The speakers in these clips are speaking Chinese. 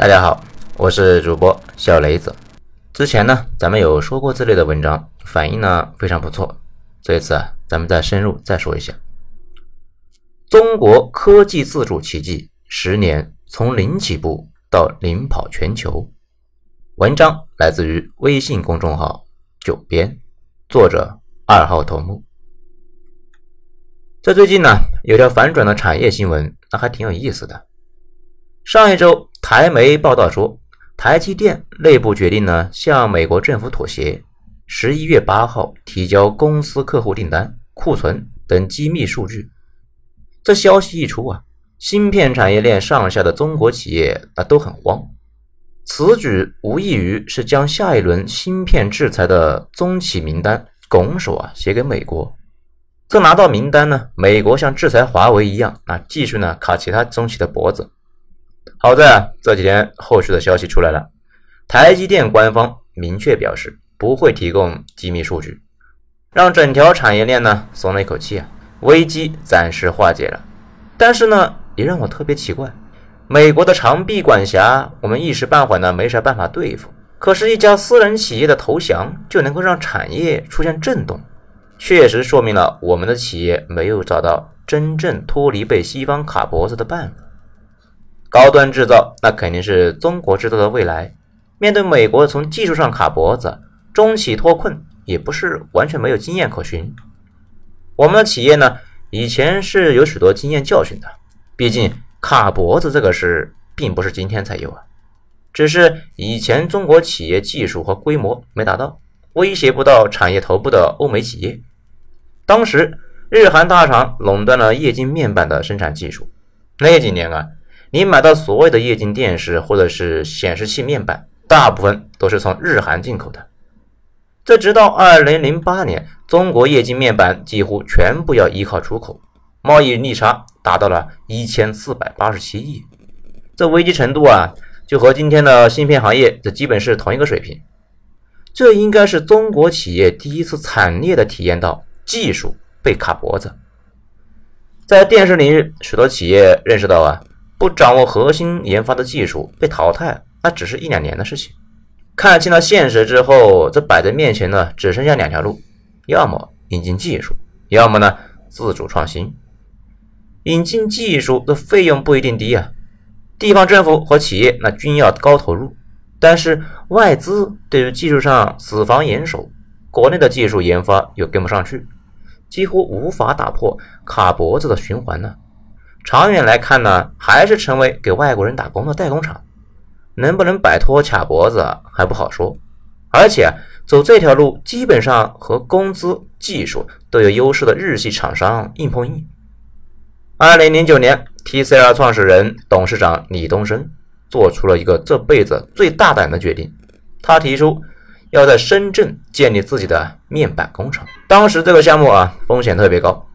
大家好，我是主播小雷子。之前呢，咱们有说过这类的文章，反应呢非常不错。这一次啊，咱们再深入再说一下。中国科技自主奇迹，十年从零起步到领跑全球。文章来自于微信公众号“九编”，作者二号头目。在最近呢，有条反转的产业新闻，那还挺有意思的。上一周，台媒报道说，台积电内部决定呢，向美国政府妥协，十一月八号提交公司客户订单、库存等机密数据。这消息一出啊，芯片产业链上下的中国企业啊都很慌。此举无异于是将下一轮芯片制裁的中企名单拱手啊写给美国。这拿到名单呢，美国像制裁华为一样啊，继续呢卡其他中企的脖子。好在啊，这几天后续的消息出来了，台积电官方明确表示不会提供机密数据，让整条产业链呢松了一口气啊，危机暂时化解了。但是呢，也让我特别奇怪，美国的长臂管辖，我们一时半会呢没啥办法对付，可是，一家私人企业的投降就能够让产业出现震动，确实说明了我们的企业没有找到真正脱离被西方卡脖子的办法。高端制造那肯定是中国制造的未来。面对美国从技术上卡脖子，中企脱困也不是完全没有经验可循。我们的企业呢，以前是有许多经验教训的。毕竟卡脖子这个事并不是今天才有啊，只是以前中国企业技术和规模没达到，威胁不到产业头部的欧美企业。当时日韩大厂垄断了液晶面板的生产技术，那几年啊。你买到所谓的液晶电视或者是显示器面板，大部分都是从日韩进口的。这直到二零零八年，中国液晶面板几乎全部要依靠出口，贸易逆差达到了一千四百八十七亿。这危机程度啊，就和今天的芯片行业这基本是同一个水平。这应该是中国企业第一次惨烈的体验到技术被卡脖子。在电视领域，许多企业认识到啊。不掌握核心研发的技术被淘汰，那只是一两年的事情。看清了现实之后，这摆在面前呢，只剩下两条路：要么引进技术，要么呢自主创新。引进技术的费用不一定低啊，地方政府和企业那均要高投入，但是外资对于技术上死防严守，国内的技术研发又跟不上去，几乎无法打破卡脖子的循环呢。长远来看呢，还是成为给外国人打工的代工厂，能不能摆脱卡脖子还不好说。而且走这条路，基本上和工资、技术都有优势的日系厂商硬碰硬。二零零九年，TCL 创始人、董事长李东生做出了一个这辈子最大胆的决定，他提出要在深圳建立自己的面板工厂。当时这个项目啊，风险特别高。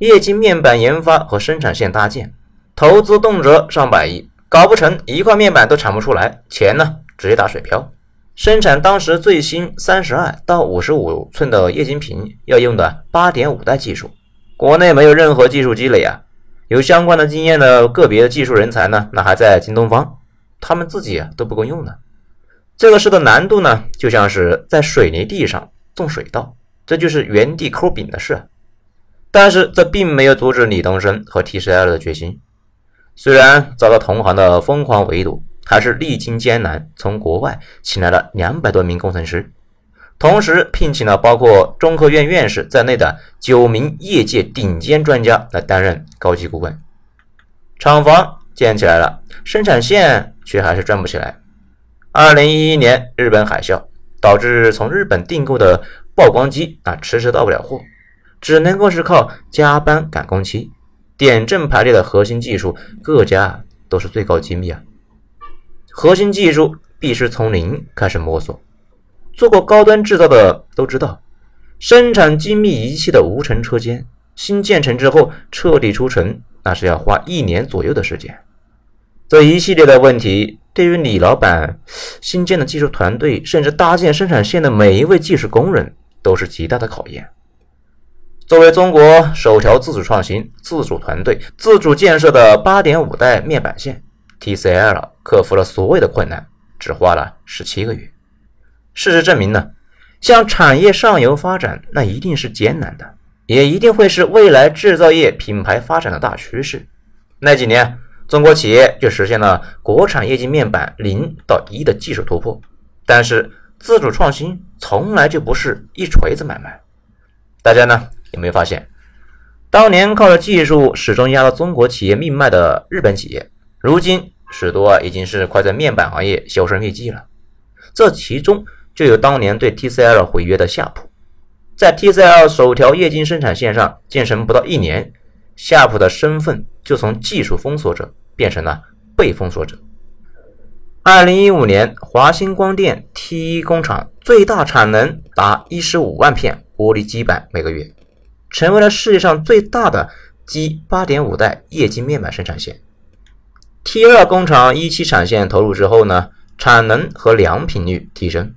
液晶面板研发和生产线搭建，投资动辄上百亿，搞不成一块面板都产不出来，钱呢直接打水漂。生产当时最新三十二到五十五寸的液晶屏要用的八点五代技术，国内没有任何技术积累啊，有相关的经验的个别技术人才呢，那还在京东方，他们自己啊都不够用呢。这个事的难度呢，就像是在水泥地上种水稻，这就是原地抠饼的事。但是这并没有阻止李东生和 TCL 的决心。虽然遭到同行的疯狂围堵，还是历经艰难，从国外请来了两百多名工程师，同时聘请了包括中科院院士在内的九名业界顶尖专家来担任高级顾问。厂房建起来了，生产线却还是转不起来。二零一一年日本海啸导致从日本订购的曝光机啊迟迟到不了货。只能够是靠加班赶工期，点阵排列的核心技术，各家都是最高机密啊。核心技术必须从零开始摸索。做过高端制造的都知道，生产精密仪器的无尘车间，新建成之后彻底出尘，那是要花一年左右的时间。这一系列的问题，对于李老板新建的技术团队，甚至搭建生产线的每一位技术工人，都是极大的考验。作为中国首条自主创新、自主团队、自主建设的八点五代面板线，，TCL 克服了所有的困难，只花了十七个月。事实证明呢，向产业上游发展，那一定是艰难的，也一定会是未来制造业品牌发展的大趋势。那几年，中国企业就实现了国产液晶面板零到一的技术突破，但是自主创新从来就不是一锤子买卖。大家呢有没有发现？当年靠着技术始终压了中国企业命脉的日本企业，如今许多已经是快在面板行业销声匿迹了。这其中就有当年对 TCL 毁约的夏普，在 TCL 首条液晶生产线上建成不到一年，夏普的身份就从技术封锁者变成了被封锁者。二零一五年，华星光电 T1 工厂最大产能达一十五万片玻璃基板每个月。成为了世界上最大的 G 八点五代液晶面板生产线。T 二工厂一期产线投入之后呢，产能和良品率提升。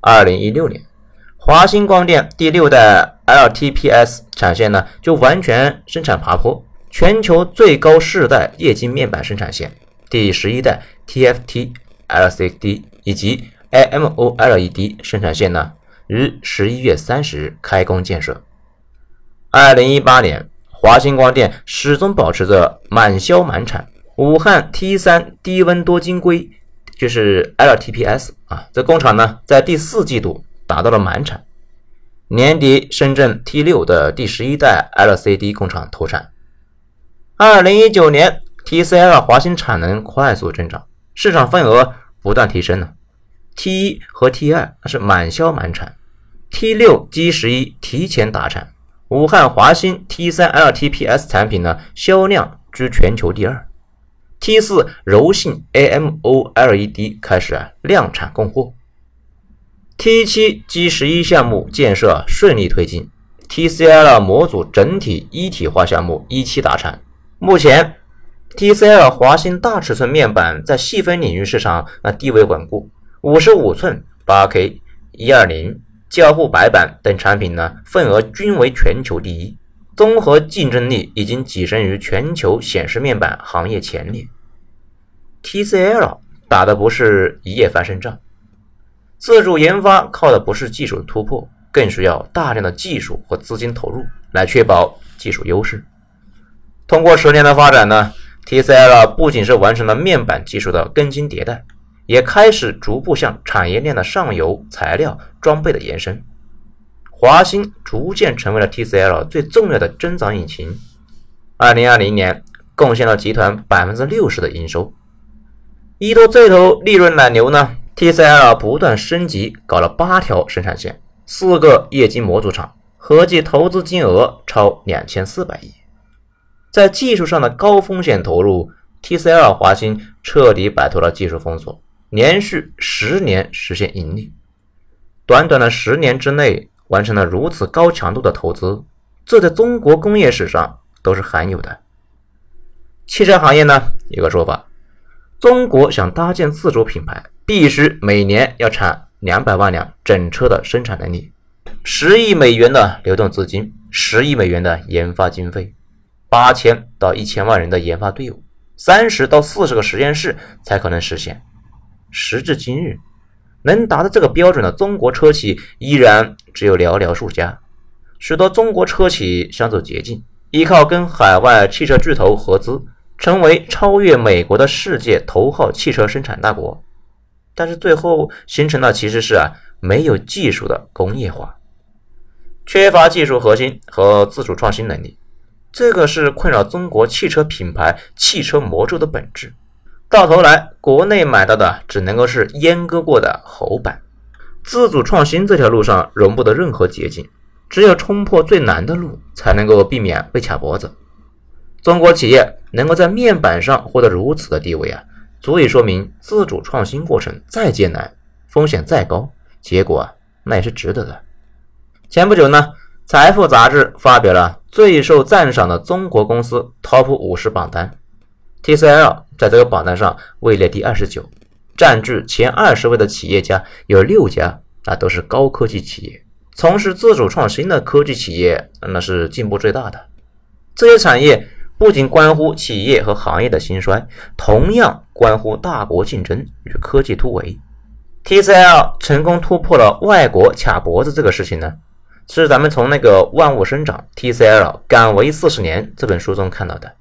二零一六年，华星光电第六代 LTPS 产线呢就完全生产爬坡，全球最高世代液晶面板生产线第十一代 TFT LCD 以及 AMOLED 生产线呢于十一月三十日开工建设。二零一八年，华星光电始终保持着满销满产。武汉 T 三低温多晶硅就是 LTPS 啊，这工厂呢在第四季度达到了满产。年底，深圳 T 六的第十一代 LCD 工厂投产。二零一九年，TCL 华星产能快速增长，市场份额不断提升呢。T 一和 T 二那是满销满产，T 六 G 十一提前达产。武汉华星 T3 LTPS 产品呢，销量居全球第二。T4 柔性 AMOLED 开始量产供货。T7 G11 项目建设顺利推进，TCL 模组整体一体化项目一期达产。目前，TCL 华星大尺寸面板在细分领域市场那地位稳固，五十五寸、八 K、一二零。交互白板等产品呢，份额均为全球第一，综合竞争力已经跻身于全球显示面板行业前列。TCL 打的不是一夜翻身仗，自主研发靠的不是技术突破，更需要大量的技术和资金投入来确保技术优势。通过十年的发展呢，TCL 不仅是完成了面板技术的更新迭代。也开始逐步向产业链的上游材料装备的延伸，华星逐渐成为了 TCL 最重要的增长引擎。二零二零年贡献了集团百分之六十的营收。依托这头利润奶牛呢，TCL 不断升级，搞了八条生产线，四个液晶模组厂，合计投资金额超两千四百亿。在技术上的高风险投入，TCL 华星彻底摆脱了技术封锁。连续十年实现盈利，短短的十年之内完成了如此高强度的投资，这在中国工业史上都是罕有的。汽车行业呢，有个说法：中国想搭建自主品牌，必须每年要产两百万辆整车的生产能力，十亿美元的流动资金，十亿美元的研发经费，八千到一千万人的研发队伍，三十到四十个实验室才可能实现。时至今日，能达到这个标准的中国车企依然只有寥寥数家。许多中国车企想走捷径，依靠跟海外汽车巨头合资，成为超越美国的世界头号汽车生产大国。但是最后形成的其实是啊没有技术的工业化，缺乏技术核心和自主创新能力，这个是困扰中国汽车品牌、汽车魔咒的本质。到头来，国内买到的只能够是阉割过的猴版。自主创新这条路上容不得任何捷径，只有冲破最难的路，才能够避免被卡脖子。中国企业能够在面板上获得如此的地位啊，足以说明自主创新过程再艰难，风险再高，结果啊那也是值得的。前不久呢，财富杂志发表了最受赞赏的中国公司 TOP 五十榜单。TCL 在这个榜单上位列第二十九，占据前二十位的企业家有六家，那都是高科技企业，从事自主创新的科技企业那是进步最大的。这些产业不仅关乎企业和行业的兴衰，同样关乎大国竞争与科技突围。TCL 成功突破了外国卡脖子这个事情呢，是咱们从那个《万物生长 TCL 敢为四十年》这本书中看到的。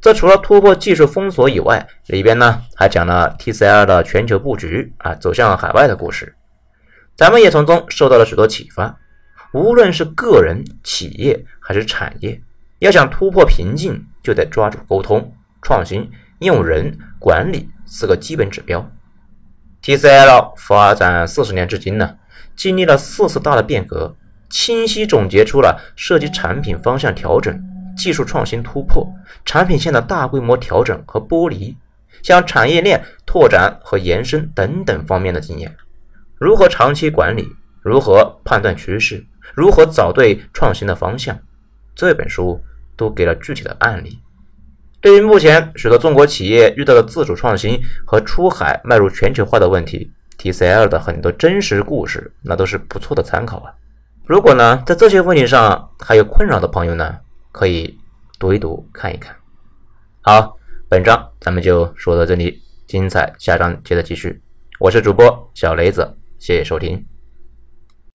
这除了突破技术封锁以外，里边呢还讲了 TCL 的全球布局啊，走向海外的故事。咱们也从中受到了许多启发。无论是个人、企业还是产业，要想突破瓶颈，就得抓住沟通、创新、用人、管理四个基本指标。TCL 发展四十年至今呢，经历了四次大的变革，清晰总结出了涉及产品方向调整、技术创新突破、产品线的大规模调整和剥离，向产业链拓展和延伸等等方面的经验。如何长期管理？如何判断趋势？如何找对创新的方向？这本书都给了具体的案例。对于目前许多中国企业遇到的自主创新和出海迈入全球化的问题，TCL 的很多真实故事，那都是不错的参考啊。如果呢，在这些问题上还有困扰的朋友呢，可以读一读看一看。好，本章咱们就说到这里，精彩下章接着继续。我是主播小雷子，谢谢收听。